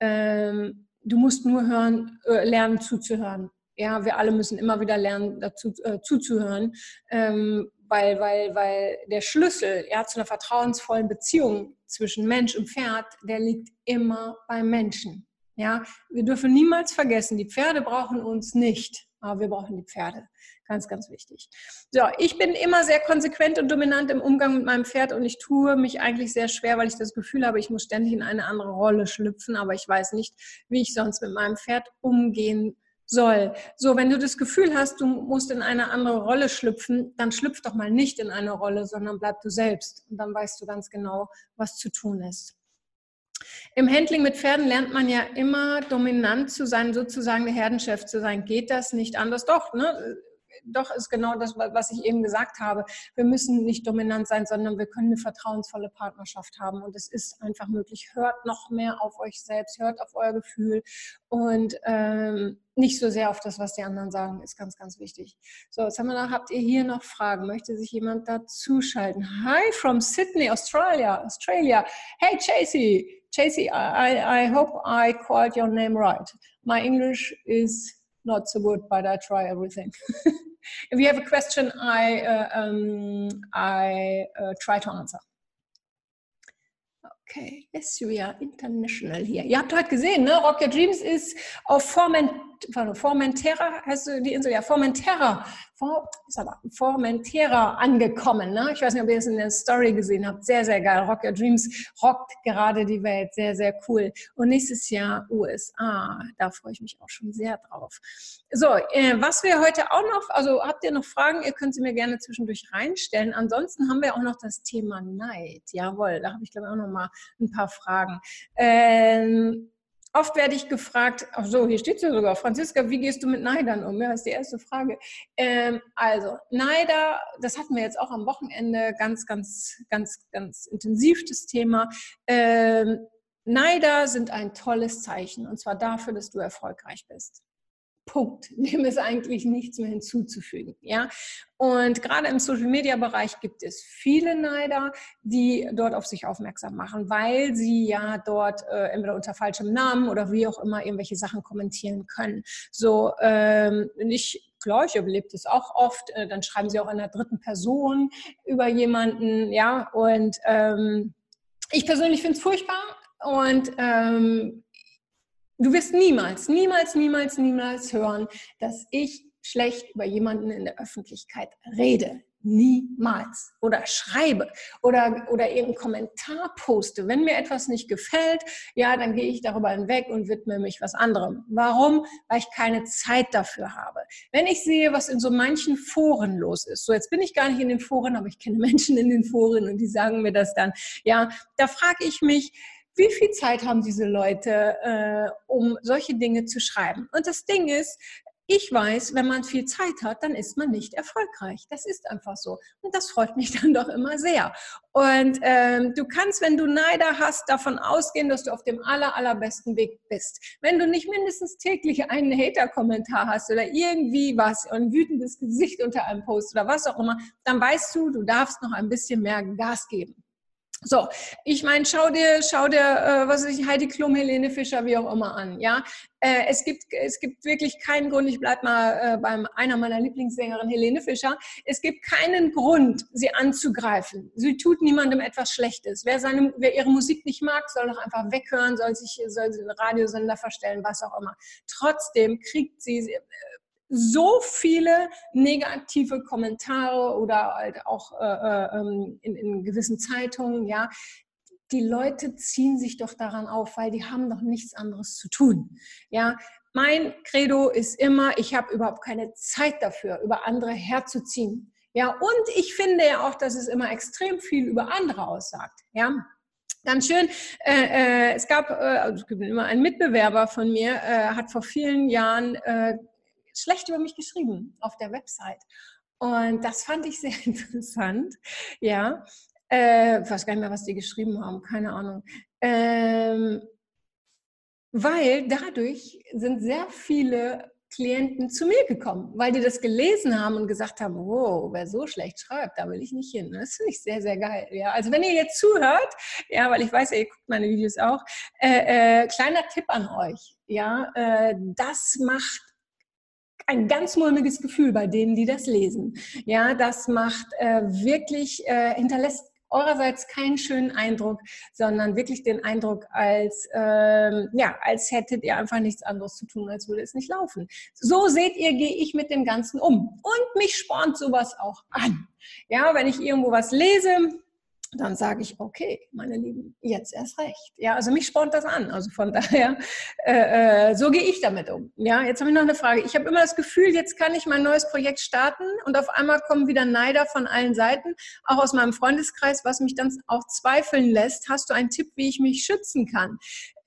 ähm, du musst nur hören, äh, lernen zuzuhören ja, wir alle müssen immer wieder lernen, dazu äh, zuzuhören, ähm, weil, weil, weil der Schlüssel ja, zu einer vertrauensvollen Beziehung zwischen Mensch und Pferd, der liegt immer beim Menschen. Ja, wir dürfen niemals vergessen, die Pferde brauchen uns nicht, aber wir brauchen die Pferde. Ganz, ganz wichtig. So, ich bin immer sehr konsequent und dominant im Umgang mit meinem Pferd und ich tue mich eigentlich sehr schwer, weil ich das Gefühl habe, ich muss ständig in eine andere Rolle schlüpfen, aber ich weiß nicht, wie ich sonst mit meinem Pferd umgehen soll. So, wenn du das Gefühl hast, du musst in eine andere Rolle schlüpfen, dann schlüpf doch mal nicht in eine Rolle, sondern bleib du selbst. Und dann weißt du ganz genau, was zu tun ist. Im Handling mit Pferden lernt man ja immer dominant zu sein, sozusagen der Herdenchef zu sein. Geht das nicht anders? Doch, ne? Doch ist genau das, was ich eben gesagt habe. Wir müssen nicht dominant sein, sondern wir können eine vertrauensvolle Partnerschaft haben. Und es ist einfach möglich. Hört noch mehr auf euch selbst, hört auf euer Gefühl und ähm, nicht so sehr auf das, was die anderen sagen, ist ganz, ganz wichtig. So, jetzt haben wir noch, habt ihr hier noch Fragen? Möchte sich jemand dazuschalten? Hi from Sydney, Australia. Australia. Hey, Chasey. Chasey, I, I hope I called your name right. My English is not so good, but I try everything. if you have a question, I, uh, um, I uh, try to answer. Okay, yes, we are international hier. Ihr habt heute gesehen, ne? Rock Your Dreams ist auf Forment, Formentera, heißt die Insel? Ja, Formentera Formentera angekommen. Ne? Ich weiß nicht, ob ihr es in der Story gesehen habt. Sehr, sehr geil. Rock Your Dreams rockt gerade die Welt. Sehr, sehr cool. Und nächstes Jahr USA. Da freue ich mich auch schon sehr drauf. So, äh, was wir heute auch noch, also habt ihr noch Fragen? Ihr könnt sie mir gerne zwischendurch reinstellen. Ansonsten haben wir auch noch das Thema Neid. Jawohl, da habe ich glaube ich auch noch mal ein paar Fragen. Ähm, Oft werde ich gefragt, ach so, hier steht es ja sogar, Franziska, wie gehst du mit Neidern um? Ja, ist die erste Frage. Ähm, also, Neider, das hatten wir jetzt auch am Wochenende, ganz, ganz, ganz, ganz intensiv das Thema. Ähm, Neider sind ein tolles Zeichen und zwar dafür, dass du erfolgreich bist. Punkt. Dem ist eigentlich nichts mehr hinzuzufügen. Ja? Und gerade im Social Media Bereich gibt es viele Neider, die dort auf sich aufmerksam machen, weil sie ja dort äh, entweder unter falschem Namen oder wie auch immer irgendwelche Sachen kommentieren können. So, ähm, ich klar, ich erlebe das auch oft. Äh, dann schreiben sie auch in der dritten Person über jemanden, ja. Und ähm, ich persönlich finde es furchtbar. Und ähm, Du wirst niemals, niemals, niemals, niemals hören, dass ich schlecht über jemanden in der Öffentlichkeit rede. Niemals. Oder schreibe oder, oder irgendeinen Kommentar poste. Wenn mir etwas nicht gefällt, ja, dann gehe ich darüber hinweg und widme mich was anderem. Warum? Weil ich keine Zeit dafür habe. Wenn ich sehe, was in so manchen Foren los ist, so jetzt bin ich gar nicht in den Foren, aber ich kenne Menschen in den Foren und die sagen mir das dann, ja, da frage ich mich, wie viel Zeit haben diese Leute, äh, um solche Dinge zu schreiben? Und das Ding ist, ich weiß, wenn man viel Zeit hat, dann ist man nicht erfolgreich. Das ist einfach so. Und das freut mich dann doch immer sehr. Und ähm, du kannst, wenn du Neider hast, davon ausgehen, dass du auf dem aller, allerbesten Weg bist. Wenn du nicht mindestens täglich einen Hater-Kommentar hast oder irgendwie was, ein wütendes Gesicht unter einem Post oder was auch immer, dann weißt du, du darfst noch ein bisschen mehr Gas geben. So, ich meine, schau dir, schau dir, äh, was weiß ich, Heidi Klum, Helene Fischer, wie auch immer an. Ja, äh, es gibt, es gibt wirklich keinen Grund. Ich bleib mal äh, beim einer meiner Lieblingssängerinnen, Helene Fischer. Es gibt keinen Grund, sie anzugreifen. Sie tut niemandem etwas Schlechtes. Wer seine, wer ihre Musik nicht mag, soll doch einfach weghören, soll sich, soll einen Radiosender verstellen, was auch immer. Trotzdem kriegt sie äh, so viele negative Kommentare oder halt auch äh, äh, ähm, in, in gewissen Zeitungen, ja, die Leute ziehen sich doch daran auf, weil die haben doch nichts anderes zu tun. Ja, mein Credo ist immer, ich habe überhaupt keine Zeit dafür, über andere herzuziehen. Ja, und ich finde ja auch, dass es immer extrem viel über andere aussagt. Ja, ganz schön. Äh, äh, es gab, äh, also es gibt immer einen Mitbewerber von mir, äh, hat vor vielen Jahren äh, schlecht über mich geschrieben auf der Website. Und das fand ich sehr interessant. Ja, äh, ich weiß gar nicht mehr, was die geschrieben haben, keine Ahnung. Ähm, weil dadurch sind sehr viele Klienten zu mir gekommen, weil die das gelesen haben und gesagt haben, wow, wer so schlecht schreibt, da will ich nicht hin. Das finde ich sehr, sehr geil. Ja, also wenn ihr jetzt zuhört, ja, weil ich weiß ihr guckt meine Videos auch, äh, äh, kleiner Tipp an euch, ja, äh, das macht ein ganz mulmiges Gefühl bei denen, die das lesen. Ja, das macht äh, wirklich, äh, hinterlässt eurerseits keinen schönen Eindruck, sondern wirklich den Eindruck, als, ähm, ja, als hättet ihr einfach nichts anderes zu tun, als würde es nicht laufen. So seht ihr, gehe ich mit dem Ganzen um. Und mich spornt sowas auch an. Ja, wenn ich irgendwo was lese, dann sage ich, okay, meine Lieben, jetzt erst recht. Ja, also mich spornt das an. Also von daher, äh, äh, so gehe ich damit um. Ja, jetzt habe ich noch eine Frage. Ich habe immer das Gefühl, jetzt kann ich mein neues Projekt starten und auf einmal kommen wieder Neider von allen Seiten, auch aus meinem Freundeskreis, was mich dann auch zweifeln lässt. Hast du einen Tipp, wie ich mich schützen kann?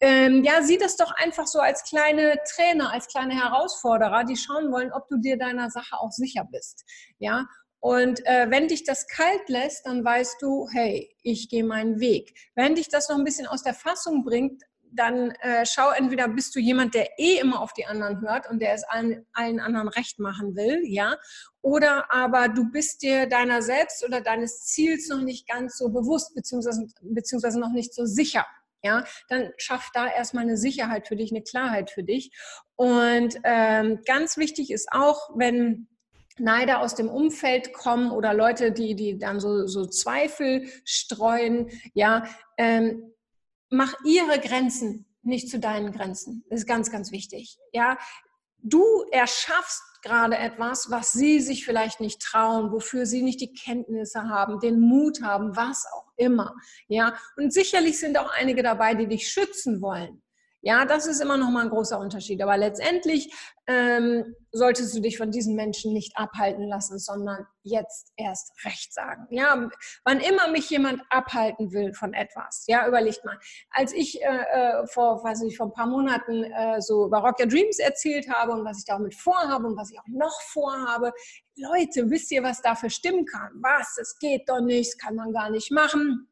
Ähm, ja, sieh das doch einfach so als kleine Trainer, als kleine Herausforderer, die schauen wollen, ob du dir deiner Sache auch sicher bist. Ja, und äh, wenn dich das kalt lässt, dann weißt du, hey, ich gehe meinen Weg. Wenn dich das noch ein bisschen aus der Fassung bringt, dann äh, schau entweder bist du jemand, der eh immer auf die anderen hört und der es allen, allen anderen recht machen will, ja, oder aber du bist dir deiner selbst oder deines Ziels noch nicht ganz so bewusst, beziehungsweise, beziehungsweise noch nicht so sicher. Ja, dann schaff da erstmal eine Sicherheit für dich, eine Klarheit für dich. Und ähm, ganz wichtig ist auch, wenn Neider aus dem Umfeld kommen oder Leute, die, die dann so, so Zweifel streuen, ja, ähm, mach ihre Grenzen nicht zu deinen Grenzen. Das ist ganz, ganz wichtig. Ja, du erschaffst gerade etwas, was sie sich vielleicht nicht trauen, wofür sie nicht die Kenntnisse haben, den Mut haben, was auch immer. Ja, und sicherlich sind auch einige dabei, die dich schützen wollen. Ja, das ist immer noch mal ein großer Unterschied. Aber letztendlich ähm, solltest du dich von diesen Menschen nicht abhalten lassen, sondern jetzt erst recht sagen. Ja, wann immer mich jemand abhalten will von etwas, ja, überlegt mal. Als ich äh, äh vor, weiß ich, vor ein paar Monaten äh, so über Rock Your Dreams erzählt habe und was ich damit vorhabe und was ich auch noch vorhabe, Leute, wisst ihr, was da für Stimmen kam? Was? Es geht doch nicht, das kann man gar nicht machen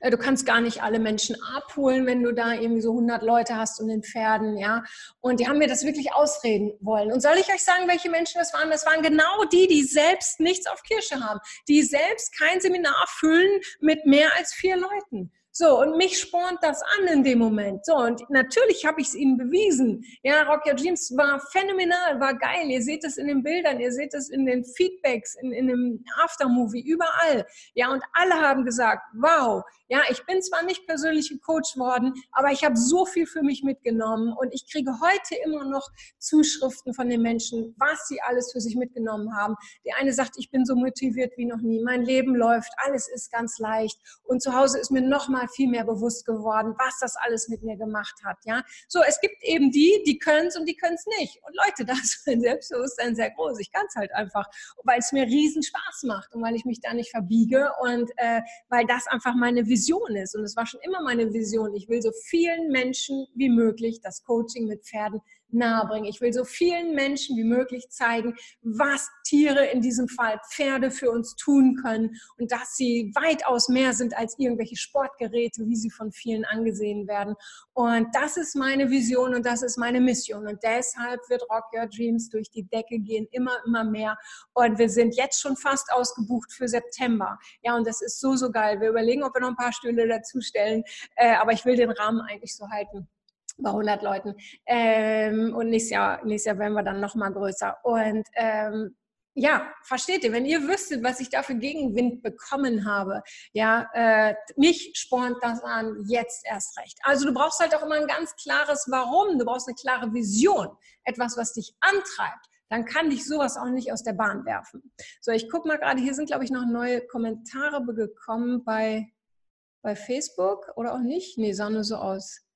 du kannst gar nicht alle Menschen abholen, wenn du da irgendwie so 100 Leute hast und den Pferden, ja. Und die haben mir das wirklich ausreden wollen. Und soll ich euch sagen, welche Menschen das waren? Das waren genau die, die selbst nichts auf Kirsche haben, die selbst kein Seminar füllen mit mehr als vier Leuten. So, und mich spornt das an in dem Moment. So, und natürlich habe ich es ihnen bewiesen. Ja, Rock Your Dreams war phänomenal, war geil. Ihr seht es in den Bildern, ihr seht es in den Feedbacks, in, in dem Aftermovie, überall. Ja, und alle haben gesagt, wow, ja, ich bin zwar nicht persönlich gecoacht worden, aber ich habe so viel für mich mitgenommen und ich kriege heute immer noch Zuschriften von den Menschen, was sie alles für sich mitgenommen haben. Die eine sagt, ich bin so motiviert wie noch nie, mein Leben läuft, alles ist ganz leicht und zu Hause ist mir noch mal viel mehr bewusst geworden, was das alles mit mir gemacht hat. Ja, so es gibt eben die, die können es und die können es nicht. Und Leute, das ist mein Selbstbewusstsein sehr groß. Ich kann es halt einfach, weil es mir riesen Spaß macht und weil ich mich da nicht verbiege und äh, weil das einfach meine Vision ist. Und es war schon immer meine Vision. Ich will so vielen Menschen wie möglich das Coaching mit Pferden nahebringen. Ich will so vielen Menschen wie möglich zeigen, was Tiere, in diesem Fall Pferde, für uns tun können und dass sie weitaus mehr sind als irgendwelche Sportgeräte, wie sie von vielen angesehen werden. Und das ist meine Vision und das ist meine Mission. Und deshalb wird Rock Your Dreams durch die Decke gehen, immer, immer mehr. Und wir sind jetzt schon fast ausgebucht für September. Ja, und das ist so, so geil. Wir überlegen, ob wir noch ein paar Stühle dazustellen. Äh, aber ich will den Rahmen eigentlich so halten bei 100 Leuten. Ähm, und nächstes Jahr, nächstes Jahr werden wir dann noch mal größer. Und ähm, ja, versteht ihr, wenn ihr wüsstet, was ich da für Gegenwind bekommen habe, ja, äh, mich spornt das an, jetzt erst recht. Also du brauchst halt auch immer ein ganz klares Warum, du brauchst eine klare Vision, etwas, was dich antreibt. Dann kann dich sowas auch nicht aus der Bahn werfen. So, ich gucke mal gerade, hier sind, glaube ich, noch neue Kommentare gekommen bei, bei Facebook oder auch nicht. Nee, sah nur so aus.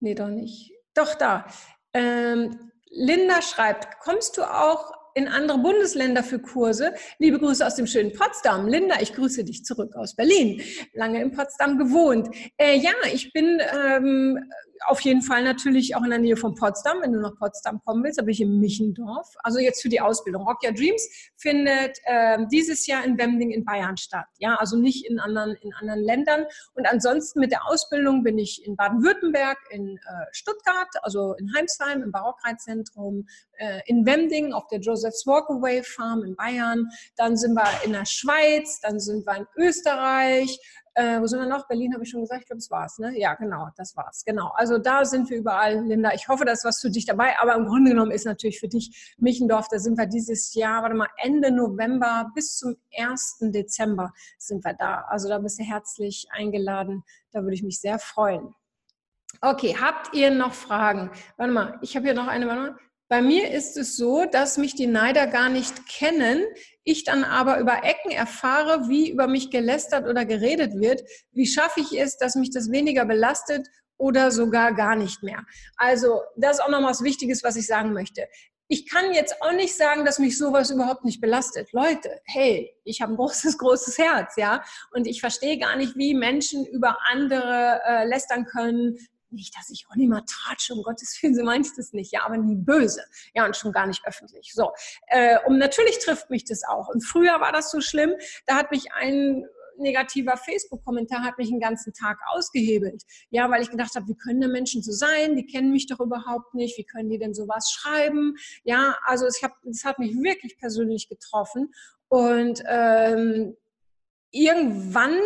Nee, doch nicht. Doch, da. Ähm, Linda schreibt, kommst du auch in andere Bundesländer für Kurse? Liebe Grüße aus dem schönen Potsdam. Linda, ich grüße dich zurück aus Berlin. Lange in Potsdam gewohnt. Äh, ja, ich bin ähm, auf jeden Fall natürlich auch in der Nähe von Potsdam. Wenn du nach Potsdam kommen willst, da bin ich in Michendorf. Also jetzt für die Ausbildung. Rock Your Dreams findet äh, dieses Jahr in Wemding in Bayern statt. Ja, also nicht in anderen, in anderen Ländern. Und ansonsten mit der Ausbildung bin ich in Baden-Württemberg, in äh, Stuttgart, also in Heimsheim, im Barockreitzentrum, äh, in Wemding auf der Joseph's Walkaway Farm in Bayern. Dann sind wir in der Schweiz, dann sind wir in Österreich, Äh, wo sind wir noch? Berlin habe ich schon gesagt, ich glaube, das war's. Ne? Ja, genau, das war's. Genau. Also da sind wir überall, Linda. Ich hoffe, da ist was für dich dabei. Aber im Grunde genommen ist natürlich für dich Michendorf, da sind wir dieses Jahr, warte mal, Ende November bis zum 1. Dezember sind wir da. Also da bist du herzlich eingeladen. Da würde ich mich sehr freuen. Okay, habt ihr noch Fragen? Warte mal, ich habe hier noch eine. Warte mal. Bei mir ist es so, dass mich die Neider gar nicht kennen, ich dann aber über Ecken erfahre, wie über mich gelästert oder geredet wird. Wie schaffe ich es, dass mich das weniger belastet oder sogar gar nicht mehr? Also, das ist auch noch was Wichtiges, was ich sagen möchte. Ich kann jetzt auch nicht sagen, dass mich sowas überhaupt nicht belastet. Leute, hey, ich habe ein großes, großes Herz, ja, und ich verstehe gar nicht, wie Menschen über andere äh, lästern können, nicht, dass ich auch nicht mal tratsche, um Gottes Willen, so meine das nicht, ja, aber nie böse, ja, und schon gar nicht öffentlich. So, äh, und natürlich trifft mich das auch. Und früher war das so schlimm, da hat mich ein negativer Facebook-Kommentar hat mich den ganzen Tag ausgehebelt. Ja, weil ich gedacht habe, wie können denn Menschen so sein? Die kennen mich doch überhaupt nicht. Wie können die denn sowas schreiben? Ja, also es hat, es hat mich wirklich persönlich getroffen. Und ähm, irgendwann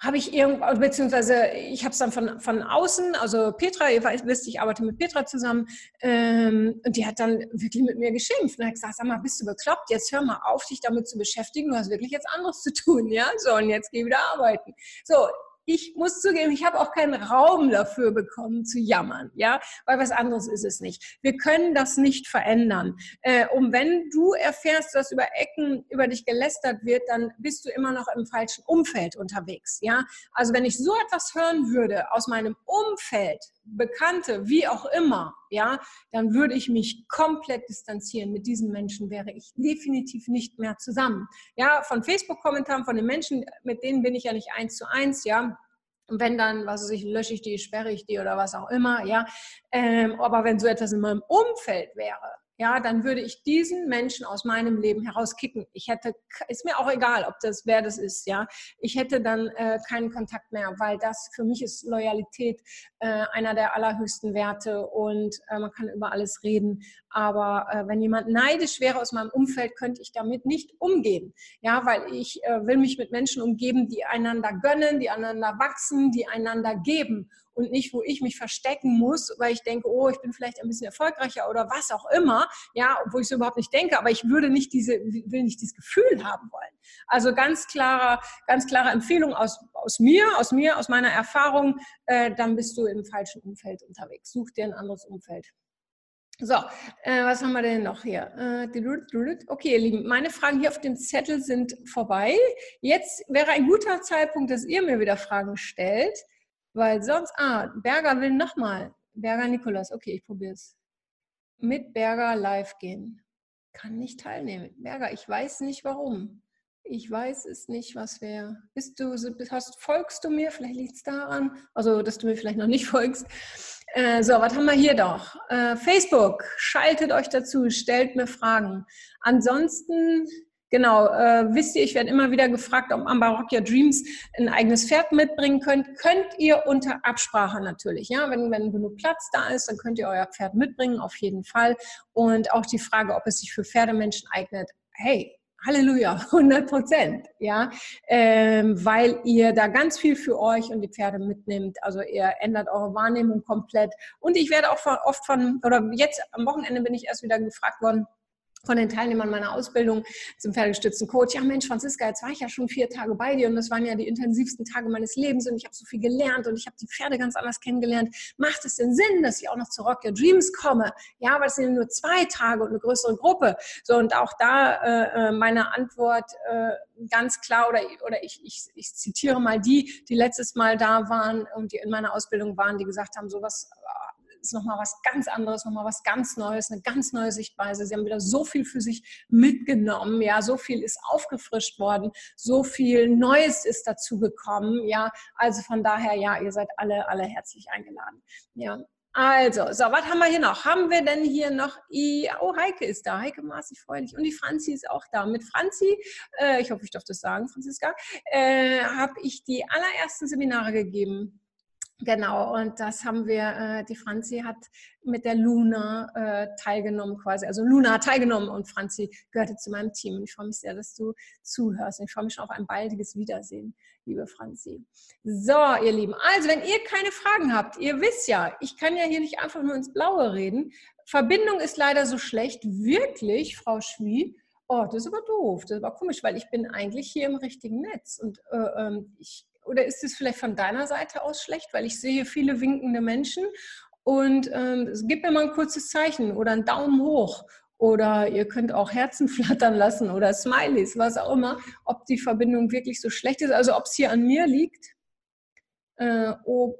habe ich irgendwo, also beziehungsweise ich habe es dann von, von außen, also Petra, ihr wisst, ich arbeite mit Petra zusammen, ähm, und die hat dann wirklich mit mir geschimpft und hat gesagt, sag mal, bist du bekloppt, jetzt hör mal auf, dich damit zu beschäftigen, du hast wirklich jetzt anderes zu tun, ja, so, und jetzt geh wieder arbeiten. So, ich muss zugeben, ich habe auch keinen Raum dafür bekommen zu jammern, ja, weil was anderes ist es nicht. Wir können das nicht verändern. Äh, und wenn du erfährst, dass über Ecken über dich gelästert wird, dann bist du immer noch im falschen Umfeld unterwegs, ja. Also wenn ich so etwas hören würde aus meinem Umfeld, Bekannte, wie auch immer, ja, dann würde ich mich komplett distanzieren. Mit diesen Menschen wäre ich definitiv nicht mehr zusammen. Ja, von Facebook-Kommentaren, von den Menschen, mit denen bin ich ja nicht eins zu eins, ja. Und wenn dann, was weiß ich, lösche ich die, sperre ich die oder was auch immer, ja. Ähm, aber wenn so etwas in meinem Umfeld wäre, ja, dann würde ich diesen Menschen aus meinem Leben herauskicken. Ich hätte, ist mir auch egal, ob das wer das ist, ja. Ich hätte dann äh, keinen Kontakt mehr, weil das für mich ist Loyalität äh, einer der allerhöchsten Werte und äh, man kann über alles reden. Aber äh, wenn jemand neidisch wäre aus meinem Umfeld, könnte ich damit nicht umgehen, ja, weil ich äh, will mich mit Menschen umgeben, die einander gönnen, die einander wachsen, die einander geben und nicht, wo ich mich verstecken muss, weil ich denke, oh, ich bin vielleicht ein bisschen erfolgreicher oder was auch immer, ja, obwohl ich so überhaupt nicht denke, aber ich würde nicht diese, will nicht dieses Gefühl haben wollen. Also ganz klare, ganz klare Empfehlung aus, aus mir, aus mir, aus meiner Erfahrung, äh, dann bist du im falschen Umfeld unterwegs. Such dir ein anderes Umfeld. So, äh, was haben wir denn noch hier? Äh, okay, ihr Lieben, meine Fragen hier auf dem Zettel sind vorbei. Jetzt wäre ein guter Zeitpunkt, dass ihr mir wieder Fragen stellt. Weil sonst, ah, Berger will nochmal. Berger Nikolas, okay, ich probiere es. Mit Berger live gehen. Kann nicht teilnehmen. Berger, ich weiß nicht warum. Ich weiß es nicht, was wäre. Bist du, hast, folgst du mir? Vielleicht liegt es daran. Also, dass du mir vielleicht noch nicht folgst. Äh, so, was haben wir hier doch? Äh, Facebook, schaltet euch dazu, stellt mir Fragen. Ansonsten Genau, äh, wisst ihr, ich werde immer wieder gefragt, ob man bei Rock Your Dreams ein eigenes Pferd mitbringen könnt. Könnt ihr unter Absprache natürlich. Ja, wenn, wenn genug Platz da ist, dann könnt ihr euer Pferd mitbringen, auf jeden Fall. Und auch die Frage, ob es sich für Pferdemenschen eignet. Hey, Halleluja, 100 Prozent, ja, ähm, weil ihr da ganz viel für euch und die Pferde mitnimmt. Also ihr ändert eure Wahrnehmung komplett. Und ich werde auch oft von, oder jetzt am Wochenende bin ich erst wieder gefragt worden, von den Teilnehmern meiner Ausbildung zum pferdegestützten Coach, ja Mensch, Franziska, jetzt war ich ja schon vier Tage bei dir und das waren ja die intensivsten Tage meines Lebens und ich habe so viel gelernt und ich habe die Pferde ganz anders kennengelernt. Macht es denn Sinn, dass ich auch noch zu Rock Your Dreams komme? Ja, aber es sind nur zwei Tage und eine größere Gruppe. So, und auch da äh, äh meine Antwort äh, ganz klar, oder, oder ich, ich, ich zitiere mal die, die letztes Mal da waren und die in meiner Ausbildung waren, die gesagt haben, so was ist nochmal was ganz anderes, nochmal was ganz Neues, eine ganz neue Sichtweise. Sie haben wieder so viel für sich mitgenommen, ja, so viel ist aufgefrischt worden, so viel Neues ist dazu gekommen, ja. Also von daher, ja, ihr seid alle, alle herzlich eingeladen, ja. Also, so, was haben wir hier noch? Haben wir denn hier noch, oh, Heike ist da, Heike maßig freudig und die Franzi ist auch da. Mit Franzi, äh, ich hoffe, ich darf das sagen, Franziska, äh, habe ich die allerersten Seminare gegeben Genau, und das haben wir, äh, die Franzi hat mit der Luna äh, teilgenommen quasi. Also Luna hat teilgenommen und Franzi gehörte zu meinem Team. Und ich freue mich sehr, dass du zuhörst. Und ich freue mich schon auf ein baldiges Wiedersehen, liebe Franzi. So, ihr Lieben, also wenn ihr keine Fragen habt, ihr wisst ja, ich kann ja hier nicht einfach nur ins Blaue reden. Verbindung ist leider so schlecht. Wirklich, Frau Schwie? Oh, das ist aber doof, das ist aber komisch, weil ich bin eigentlich hier im richtigen Netz und äh, ähm, ich oder ist es vielleicht von deiner Seite aus schlecht, weil ich sehe viele winkende Menschen und ähm, gib mir mal ein kurzes Zeichen oder einen Daumen hoch oder ihr könnt auch Herzen flattern lassen oder Smileys, was auch immer, ob die Verbindung wirklich so schlecht ist, also ob es hier an mir liegt. Äh, oh,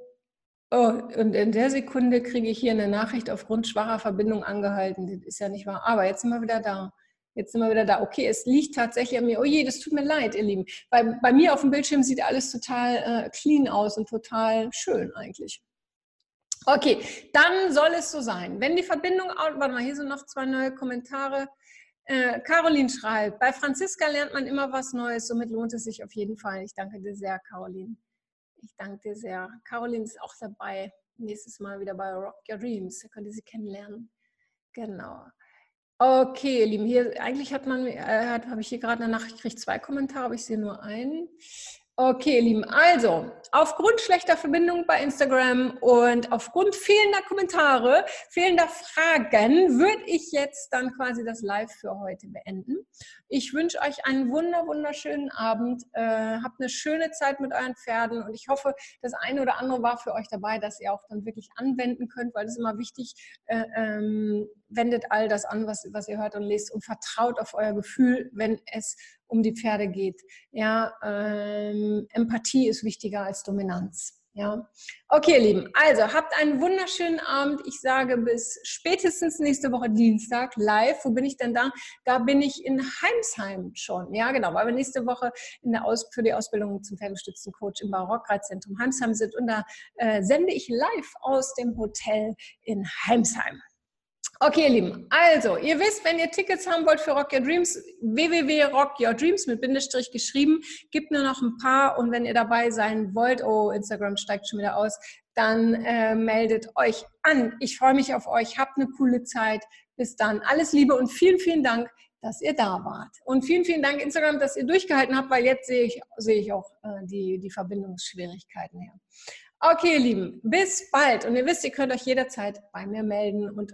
oh, und in der Sekunde kriege ich hier eine Nachricht aufgrund schwacher Verbindung angehalten. Das ist ja nicht wahr. Aber jetzt sind wir wieder da. Jetzt sind wir wieder da. Okay, es liegt tatsächlich an mir. Oh je, das tut mir leid, ihr Lieben. Bei, bei mir auf dem Bildschirm sieht alles total äh, clean aus und total schön eigentlich. Okay, dann soll es so sein. Wenn die Verbindung, warte mal, hier sind noch zwei neue Kommentare. Äh, Caroline schreibt, bei Franziska lernt man immer was Neues, somit lohnt es sich auf jeden Fall. Ich danke dir sehr, Caroline. Ich danke dir sehr. Caroline ist auch dabei, nächstes Mal wieder bei Rock Your Dreams. Da könnt ihr sie kennenlernen. Genau. Okay, ihr Lieben, hier eigentlich hat man, äh, habe ich hier gerade eine Nachricht, ich kriege zwei Kommentare, aber ich sehe nur einen. Okay, ihr Lieben, also aufgrund schlechter Verbindung bei Instagram und aufgrund fehlender Kommentare, fehlender Fragen, würde ich jetzt dann quasi das Live für heute beenden. Ich wünsche euch einen wunder, wunderschönen Abend, äh, habt eine schöne Zeit mit euren Pferden und ich hoffe, das eine oder andere war für euch dabei, dass ihr auch dann wirklich anwenden könnt, weil es immer wichtig, äh, ähm, wendet all das an, was, was ihr hört und lest und vertraut auf euer Gefühl, wenn es um die Pferde geht. Ja, ähm, Empathie ist wichtiger als Dominanz. Ja, okay, ihr Lieben. Also habt einen wunderschönen Abend. Ich sage bis spätestens nächste Woche Dienstag live. Wo bin ich denn da? Da bin ich in Heimsheim schon. Ja, genau, weil wir nächste Woche in der Aus für die Ausbildung zum Pferdestützen Coach im Barockreitzentrum Heimsheim sind und da äh, sende ich live aus dem Hotel in Heimsheim. Okay, ihr Lieben. Also, ihr wisst, wenn ihr Tickets haben wollt für Rock Your Dreams, www.rockyourdreams mit Bindestrich geschrieben, gibt nur noch ein paar und wenn ihr dabei sein wollt, oh, Instagram steigt schon wieder aus, dann äh, meldet euch an. Ich freue mich auf euch. Habt eine coole Zeit. Bis dann. Alles Liebe und vielen, vielen Dank, dass ihr da wart. Und vielen, vielen Dank, Instagram, dass ihr durchgehalten habt, weil jetzt sehe ich, sehe ich auch äh, die, die Verbindungsschwierigkeiten her. Okay, ihr Lieben, bis bald. Und ihr wisst, ihr könnt euch jederzeit bei mir melden und